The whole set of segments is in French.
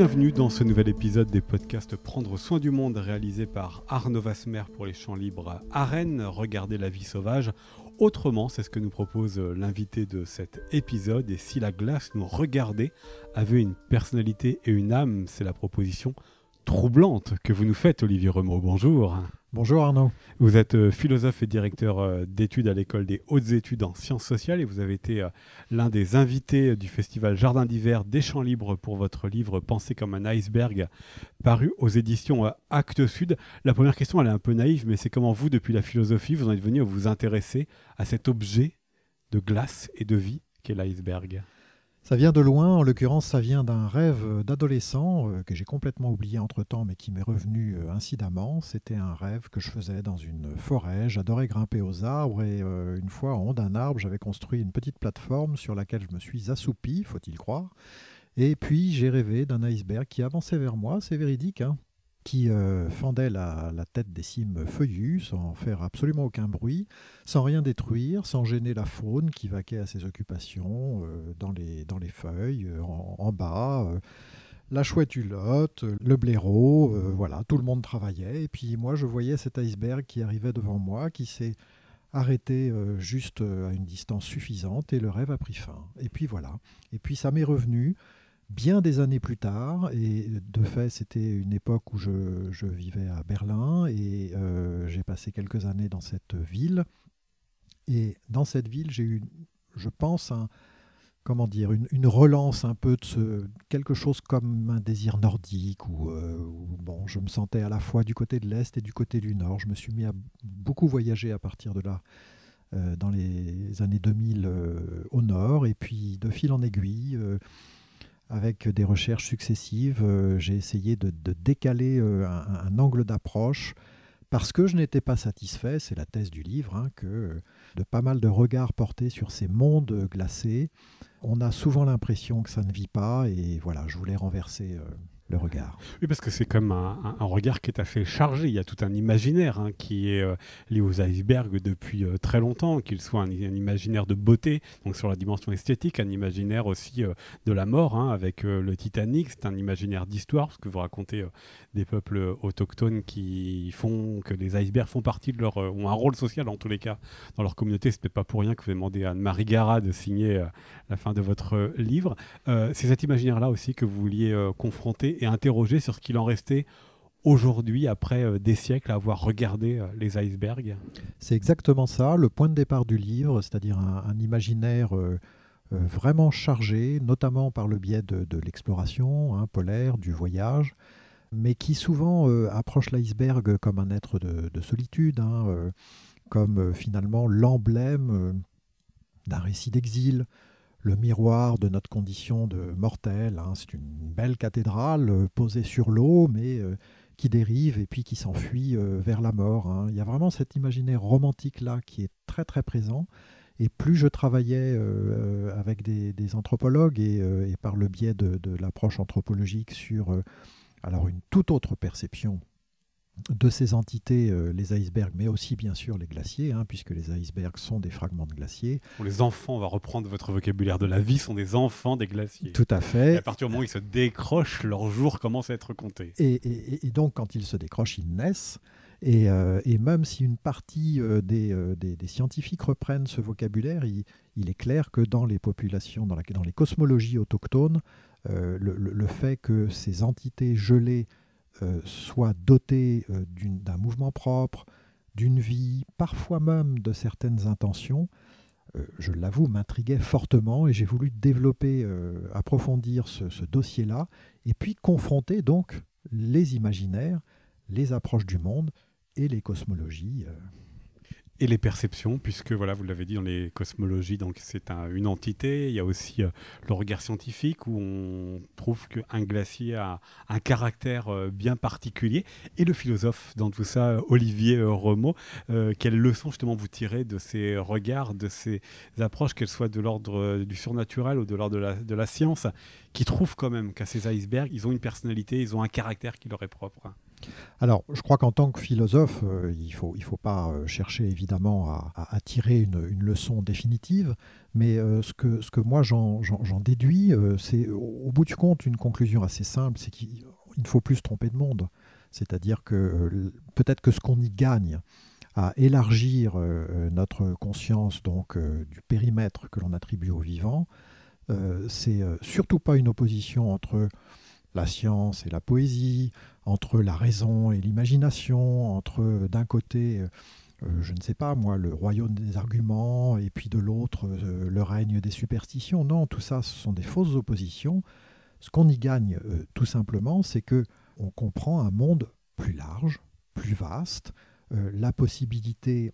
bienvenue dans ce nouvel épisode des podcasts Prendre soin du monde réalisé par Arnaud Vasmer pour les champs libres à Rennes. Regardez la vie sauvage autrement, c'est ce que nous propose l'invité de cet épisode. Et si la glace nous regardait avait une personnalité et une âme, c'est la proposition troublante que vous nous faites, Olivier Remaud. Bonjour. Bonjour Arnaud. Vous êtes euh, philosophe et directeur euh, d'études à l'école des hautes études en sciences sociales et vous avez été euh, l'un des invités du festival Jardin d'hiver des Champs Libres pour votre livre Penser comme un iceberg paru aux éditions Actes Sud. La première question, elle est un peu naïve, mais c'est comment vous, depuis la philosophie, vous en êtes venu à vous intéresser à cet objet de glace et de vie qu'est l'iceberg? Ça vient de loin, en l'occurrence ça vient d'un rêve d'adolescent euh, que j'ai complètement oublié entre-temps mais qui m'est revenu euh, incidemment. C'était un rêve que je faisais dans une forêt, j'adorais grimper aux arbres et euh, une fois en haut d'un arbre j'avais construit une petite plateforme sur laquelle je me suis assoupi, faut-il croire. Et puis j'ai rêvé d'un iceberg qui avançait vers moi, c'est véridique, hein qui euh, fendait la, tête des cimes feuillues sans faire absolument aucun bruit, sans rien détruire, sans gêner la faune qui vaquait à ses occupations euh, dans, les, dans les feuilles, euh, en, bas. la chouette hulotte, le blaireau, voilà, tout le monde travaillait. Et puis moi, je voyais cet iceberg qui arrivait devant moi, qui s'est arrêté juste à une distance suffisante, et le rêve a pris fin. Et puis voilà. Et puis ça m'est revenu bien des années plus tard, et de fait c'était une époque où je, vivais à Berlin, et euh, j'ai passé quelques années dans cette ville. Et dans cette ville, j'ai eu, je pense, un, comment dire, une, relance un peu de ce, quelque chose comme un désir nordique, où, euh, bon, je me sentais à la fois du côté de l'Est et du côté du Nord. Je me suis mis à beaucoup voyager à partir de là. Euh, dans les années 2000 au nord, et puis de fil en aiguille, avec des recherches successives, euh, j'ai essayé de, décaler euh, un, angle d'approche parce que je n'étais pas satisfait, c'est la thèse du livre, hein, que de pas mal de regards portés sur ces mondes glacés, on a souvent l'impression que ça ne vit pas, et voilà, je voulais renverser euh, regard. Oui, parce que c'est comme un, regard qui est assez chargé. Il y a tout un imaginaire hein, qui est euh, lié aux icebergs depuis euh, très longtemps, qu'il soit un, imaginaire de beauté, donc sur la dimension esthétique, un imaginaire aussi euh, de la mort, hein, avec le Titanic. C'est un imaginaire d'histoire, parce que vous racontez des peuples autochtones qui font que les icebergs font partie de leur ont un rôle social en tous les cas dans leur communauté. Ce n'est pas pour rien que vous demandé à Anne-Marie Gara de signer la fin de votre livre. c'est cet imaginaire-là aussi que vous vouliez confronter et interroger sur ce qu'il en restait aujourd'hui, après euh, des siècles, à avoir regardé euh, les icebergs. C'est exactement ça, le point de départ du livre, c'est-à-dire un, imaginaire euh, vraiment chargé, notamment par le biais de, l'exploration hein, polaire, du voyage, mais qui souvent approche l'iceberg comme un être de, solitude, hein, comme finalement l'emblème d'un récit d'exil, le miroir de notre condition de mortel. Hein. C'est une belle cathédrale euh, posée sur l'eau, mais euh, qui dérive et puis qui s'enfuit euh, vers la mort. Hein. Il y a vraiment cet imaginaire romantique-là qui est très très présent. Et plus je travaillais avec des, anthropologues et, par le biais de, de l'approche anthropologique sur alors une toute autre perception de ces entités, euh, les icebergs, mais aussi bien sûr les glaciers, hein, puisque les icebergs sont des fragments de glaciers. Les enfants, on va reprendre votre vocabulaire de la vie, sont des enfants des glaciers. Tout à fait. Et à partir du moment où ils se décrochent, leur jour commence à être compté. Et, donc, quand ils se décrochent, ils naissent. Et, euh, même si une partie euh, des, scientifiques reprennent ce vocabulaire, il, est clair que dans les populations, dans, dans les cosmologies autochtones, le, fait que ces entités gelées soit doté euh, d'un mouvement propre, d'une vie, parfois même de certaines intentions, euh, je l'avoue, m'intriguait fortement et j'ai voulu développer, approfondir ce dossier-là, et puis confronter donc les imaginaires, les approches du monde et les cosmologies et les perceptions, puisque voilà, vous l'avez dit dans les cosmologies, donc c'est une entité. Il y a aussi euh, le regard scientifique où on trouve qu'un glacier a un caractère euh, bien particulier. Et le philosophe dans tout ça, euh, Olivier Remo, quelles leçons justement vous tirez de ces regards, de ces approches, qu'elles soient de l'ordre du surnaturel ou de l'ordre de la, de la science, qui trouvent quand même qu'à ces icebergs, ils ont une personnalité, ils ont un caractère qui leur est propre? Alors, je crois qu'en tant que philosophe, euh, il ne faut, il faut pas euh, chercher évidemment à, tirer une, leçon définitive, mais euh, ce, que, ce que moi j'en déduis, c'est au bout du compte une conclusion assez simple, c'est qu'il ne faut plus se tromper de monde. C'est-à-dire que peut-être que ce qu'on y gagne à élargir notre conscience donc du périmètre que l'on attribue au vivant, c'est surtout pas une opposition entre la science et la poésie, entre la raison et l'imagination, entre d'un côté, euh, je ne sais pas moi, le royaume des arguments, et puis de l'autre, euh, le règne des superstitions. Non, tout ça, ce sont des fausses oppositions. Ce qu'on y gagne, euh, tout simplement, c'est que on comprend un monde plus large, plus vaste, la possibilité,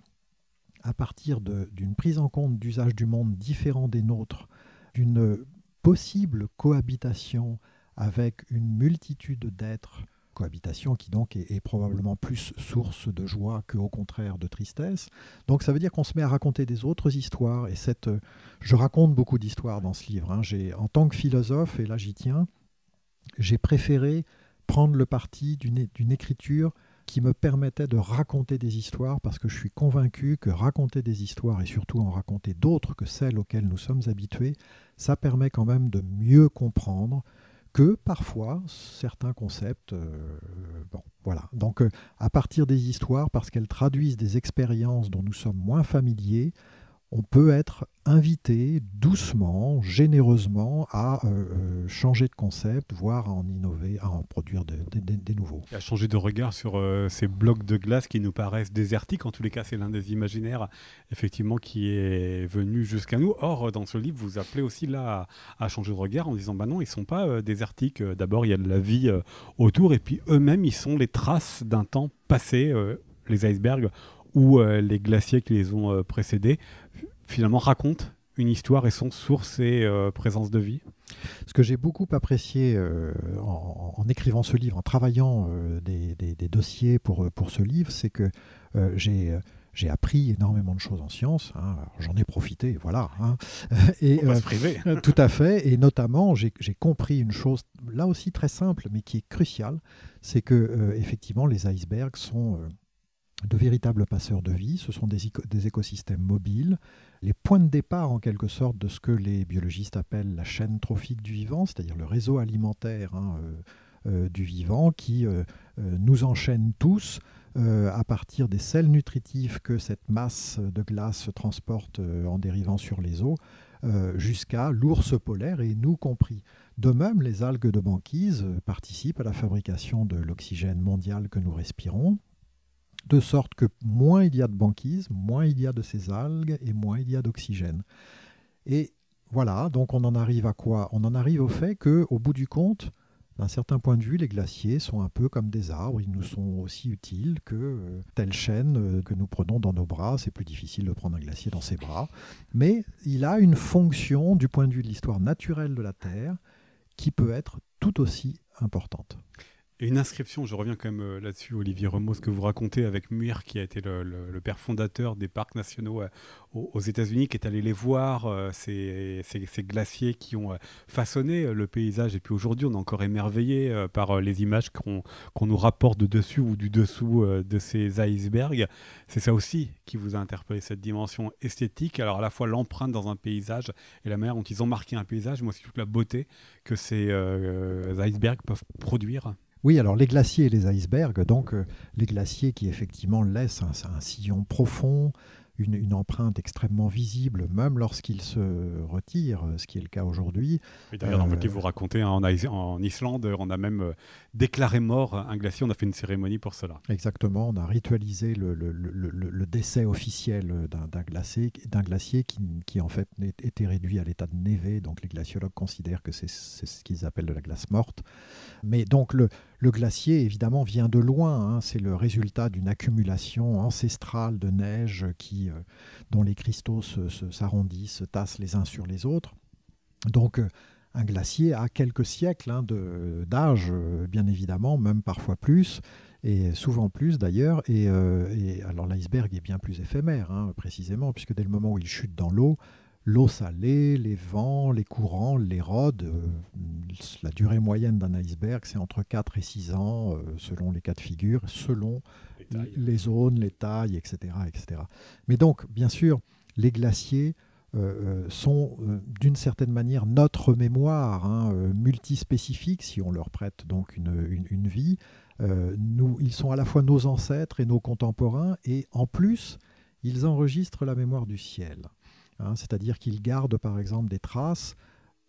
à partir d'une prise en compte d'usages du monde différents des nôtres, d'une possible cohabitation avec une multitude d'êtres, cohabitation qui donc est, probablement plus source de joie que au contraire de tristesse. Donc ça veut dire qu'on se met à raconter des autres histoires. Et cette, je raconte beaucoup d'histoires dans ce livre. Hein. en tant que philosophe, et là j'y tiens, j'ai préféré prendre le parti d'une écriture qui me permettait de raconter des histoires parce que je suis convaincu que raconter des histoires et surtout en raconter d'autres que celles auxquelles nous sommes habitués, ça permet quand même de mieux comprendre, que parfois certains concepts, euh, bon, voilà. Donc euh, à partir des histoires, parce qu'elles traduisent des expériences dont nous sommes moins familiers, on peut être invité doucement, généreusement à euh, euh, changer de concept, voire à en innover, à en produire des nouveaux. à changer de regard sur euh, ces blocs de glace qui nous paraissent désertiques. En tous les cas, c'est l'un des imaginaires effectivement qui est venu jusqu'à nous. Or, dans ce livre, vous appelez aussi là à, changer de regard en disant bah non, ils sont pas désertiques. D'abord, il y a de la vie autour, et puis eux-mêmes, ils sont les traces d'un temps passé. les icebergs ou euh, les glaciers qui les ont euh, précédés, finalement racontent une histoire et sont source et euh, présence de vie Ce que j'ai beaucoup apprécié en, écrivant ce livre, en travaillant des, dossiers pour, pour ce livre, c'est que j'ai j'ai appris énormément de choses en sciences. Hein. J'en ai profité, voilà. Hein. Et, On va se priver. tout à fait. Et notamment, j'ai compris une chose, là aussi très simple, mais qui est cruciale, c'est que effectivement, les icebergs sont de véritables passeurs de vie. Ce sont des, écosystèmes mobiles, les points de départ en quelque sorte de ce que les biologistes appellent la chaîne trophique du vivant, c'est-à-dire le réseau alimentaire hein, euh, euh, du vivant qui euh, nous enchaîne tous à partir des sels nutritifs que cette masse de glace transporte en dérivant sur les eaux jusqu'à l'ours polaire et nous compris. De même, les algues de banquise participent à la fabrication de l'oxygène mondial que nous respirons de sorte que moins il y a de banquise, moins il y a de ces algues et moins il y a d'oxygène. Et voilà, donc on en arrive à quoi? On en arrive au fait que, au bout du compte, d'un certain point de vue, les glaciers sont un peu comme des arbres, ils nous sont aussi utiles que euh, telle chaîne euh, que nous prenons dans nos bras. C'est plus difficile de prendre un glacier dans ses bras, mais il a une fonction du point de vue de l'histoire naturelle de la Terre qui peut être tout aussi importante une inscription, je reviens quand même euh, là-dessus, Olivier Remo, ce que vous racontez avec Muir, qui a été le, père fondateur des parcs nationaux euh, aux, États-Unis, qui est allé les voir, euh, ces, glaciers qui ont façonné le paysage. Et puis aujourd'hui, on est encore émerveillé par les images qu'on nous rapporte de dessus ou du dessous de ces icebergs. C'est ça aussi qui vous a interpellé, cette dimension esthétique. Alors à la fois l'empreinte dans un paysage et la manière dont ils ont marqué un paysage, mais aussi toute la beauté que ces icebergs peuvent produire. Oui, alors les glaciers et les icebergs, donc euh, les glaciers qui effectivement laissent un sillon profond, une, empreinte extrêmement visible, même lorsqu'il se retire, ce qui est le cas aujourd'hui. D'ailleurs, dans votre livre, vous racontez, hein, en, Islande, on a même euh, déclaré mort un glacier, on a fait une cérémonie pour cela. Exactement, on a ritualisé le, le, le, décès officiel d'un glacier, glacier qui, qui, en fait était réduit à l'état de névé, donc les glaciologues considèrent que c'est ce qu'ils appellent de la glace morte. Mais donc le, le glacier, évidemment, vient de loin. Hein. C'est le résultat d'une accumulation ancestrale de neige qui, euh, dont les cristaux s'arrondissent, se, tassent les uns sur les autres. Donc, euh, un glacier a quelques siècles hein, d'âge, euh, bien évidemment, même parfois plus, et souvent plus d'ailleurs. Et, alors, l'iceberg est bien plus éphémère, hein, précisément, puisque dès le moment où il chute dans l'eau, l'eau salée, les vents, les courants l'érode. Euh, la durée moyenne d'un iceberg, c'est entre 4 et 6 ans, euh, selon les cas de figure, selon les, zones, les tailles, etc., etc. Mais donc, bien sûr, les glaciers euh, sont d'une certaine manière notre mémoire hein, multispécifique, si on leur prête donc une, vie. nous, ils sont à la fois nos ancêtres et nos contemporains, et en plus, ils enregistrent la mémoire du ciel. Hein, c'est-à-dire qu'ils gardent par exemple des traces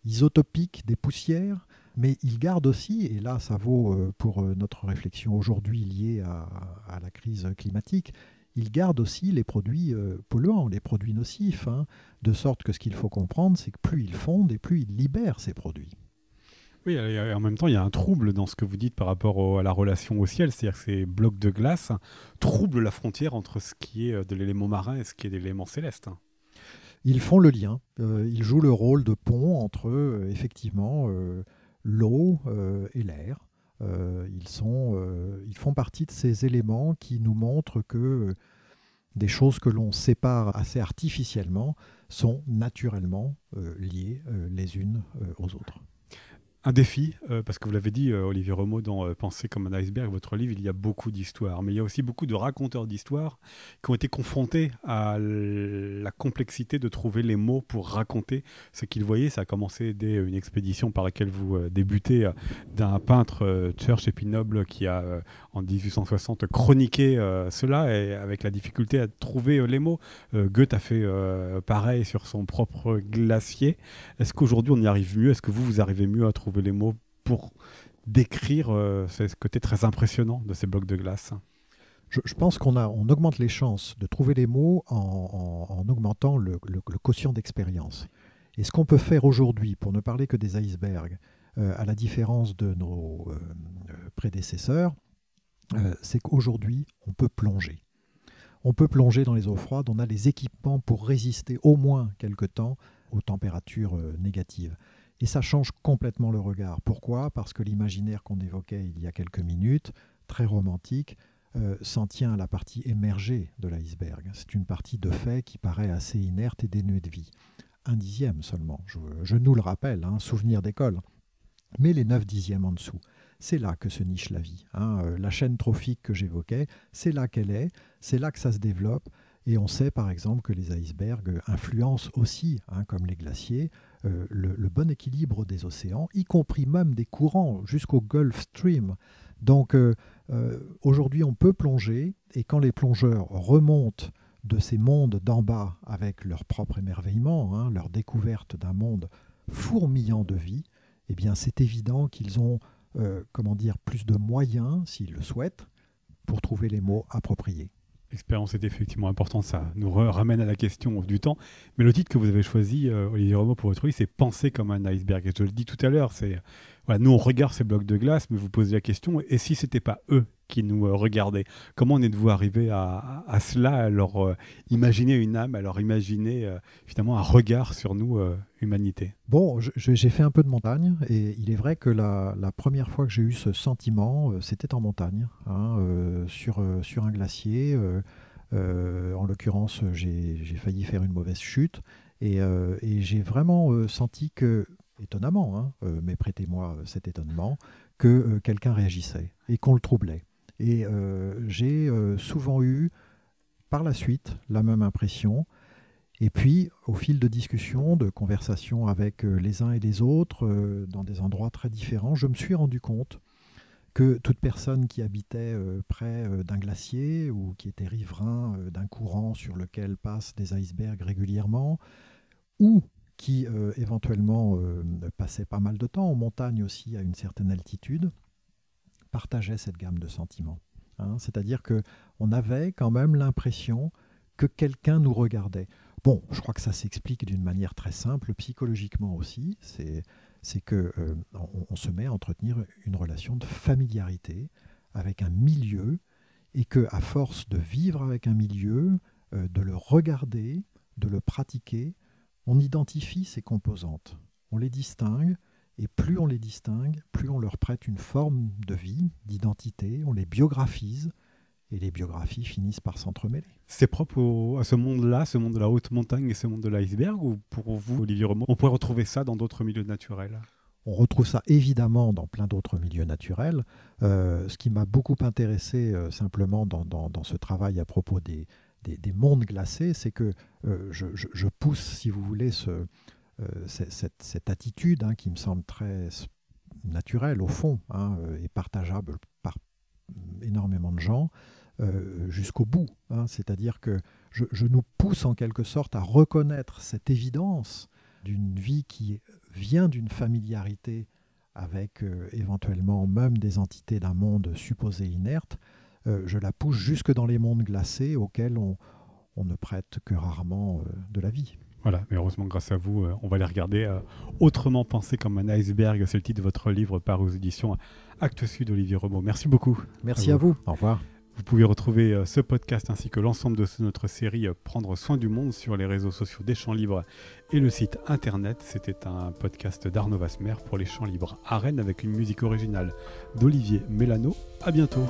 isotopiques des poussières, mais ils gardent aussi, et là ça vaut euh, pour euh, notre réflexion aujourd'hui liée à, la crise climatique, ils gardent aussi les produits euh, polluants, les produits nocifs, hein, de sorte que ce qu'il faut comprendre, c'est que plus ils fondent et plus ils libèrent ces produits. Oui, et en même temps, il y a un trouble dans ce que vous dites par rapport à la relation au ciel, c'est-à-dire que ces blocs de glace troublent la frontière entre ce qui est de l'élément marin et ce qui est de l'élément céleste ils font le lien. Euh, ils jouent le rôle de pont entre, euh, effectivement, euh, l'eau et l'air. ils, sont, ils font partie de ces éléments qui nous montrent que des choses que l'on sépare assez artificiellement sont naturellement liées les unes aux autres un défi, euh, parce que vous l'avez dit, euh, Olivier Remo, dans euh, Penser comme un iceberg, votre livre, il y a beaucoup d'histoires, mais il y a aussi beaucoup de raconteurs d'histoires qui ont été confrontés à la complexité de trouver les mots pour raconter ce qu'ils voyaient. Ça a commencé dès une expédition par laquelle vous débutez d'un peintre Church Épinoble qui a, en 1860, chroniqué cela, et avec la difficulté à trouver les mots. Goethe a fait pareil sur son propre glacier. Est-ce qu'aujourd'hui on y arrive mieux? Est-ce que vous, vous arrivez mieux à trouver les mots pour décrire euh, ce côté très impressionnant de ces blocs de glace je, pense qu'on on augmente les chances de trouver les mots en, augmentant le, quotient d'expérience. Et ce qu'on peut faire aujourd'hui, pour ne parler que des icebergs, euh, à la différence de nos euh, prédécesseurs, c'est qu'aujourd'hui, on peut plonger. On peut plonger dans les eaux froides, on a les équipements pour résister au moins quelque temps aux températures négatives. Et ça change complètement le regard. Pourquoi? Parce que l'imaginaire qu'on évoquait il y a quelques minutes, très romantique, euh, s'en tient à la partie émergée de l'iceberg. C'est une partie de fait qui paraît assez inerte et dénuée de vie. Un dixième seulement, je, nous le rappelle, hein, souvenir d'école. Mais les neuf dixièmes en dessous, c'est là que se niche la vie. Hein. Euh, la chaîne trophique que j'évoquais, c'est là qu'elle est, c'est là que ça se développe. Et on sait par exemple que les icebergs influencent aussi, hein, comme les glaciers, euh, le, bon équilibre des océans, y compris même des courants jusqu'au Gulf Stream. Donc euh, euh, aujourd'hui on peut plonger et quand les plongeurs remontent de ces mondes d'en bas avec leur propre émerveillement, hein, leur découverte d'un monde fourmillant de vie, eh bien c'est évident qu'ils ont comment dire plus de moyens s'ils le souhaitent pour trouver les mots appropriés. L'expérience est effectivement importante, ça nous ramène à la question du temps. Mais le titre que vous avez choisi, euh, Olivier Romo, pour votre livre, c'est Penser comme un iceberg. Et je le dis tout à l'heure, c'est nous on regarde ces blocs de glace, mais vous posez la question, et si c'était pas eux qui nous euh, regardaient Comment en êtes-vous arrivé à, cela, à leur euh, imaginer une âme, à leur imaginer finalement un regard sur nous, humanité Bon, j'ai fait un peu de montagne, et il est vrai que la, première fois que j'ai eu ce sentiment, c'était en montagne, hein, sur, sur un glacier. en l'occurrence, j'ai failli faire une mauvaise chute. Et, j'ai vraiment senti que étonnamment, hein, euh, mais prêtez-moi euh, cet étonnement, que euh, quelqu'un réagissait et qu'on le troublait. Et j'ai souvent eu par la suite la même impression. Et puis, au fil de discussions, de conversations avec les uns et les autres, dans des endroits très différents, je me suis rendu compte que toute personne qui habitait près d'un glacier ou qui était riverain d'un courant sur lequel passent des icebergs régulièrement, ou qui euh, éventuellement euh, passait pas mal de temps en montagne aussi à une certaine altitude, partageait cette gamme de sentiments. Hein. C'est-à-dire que on avait quand même l'impression que quelqu'un nous regardait. Bon, je crois que ça s'explique d'une manière très simple, psychologiquement aussi. C'est c'est que euh, on, se met à entretenir une relation de familiarité avec un milieu et que à force de vivre avec un milieu, de le regarder, de le pratiquer, on identifie ces composantes, on les distingue, et plus on les distingue, plus on leur prête une forme de vie, d'identité, on les biographise, et les biographies finissent par s'entremêler. C'est propre à ce monde-là, ce monde de la haute montagne et ce monde de l'iceberg, ou pour vous, Olivier Remond, on pourrait retrouver ça dans d'autres milieux naturels? On retrouve ça évidemment dans plein d'autres milieux naturels. Euh, ce qui m'a beaucoup intéressé euh, simplement dans, ce travail à propos des, des, mondes glacés, c'est que euh, je, pousse, si vous voulez, ce, cette, cette, attitude hein, qui me semble très naturelle au fond hein, et partageable par énormément de gens jusqu'au bout. Hein. C'est-à-dire que je, nous pousse en quelque sorte à reconnaître cette évidence d'une vie qui vient d'une familiarité avec euh, éventuellement même des entités d'un monde supposé inerte, euh, je la pousse jusque dans les mondes glacés auxquels on, ne prête que rarement euh, de la vie. Voilà, mais heureusement, grâce à vous, on va les regarder autrement pensé comme un iceberg. C'est le titre de votre livre par aux éditions Actes Sud, Olivier Rebaud. Merci beaucoup. Merci à vous. Au revoir. Vous pouvez retrouver euh, ce podcast ainsi que l'ensemble de notre série euh, Prendre soin du monde sur les réseaux sociaux des Champs Libres et le site internet. C'était un podcast d'Arnaud Vasmer pour les Champs Libres à Rennes avec une musique originale d'Olivier Mélano. À bientôt.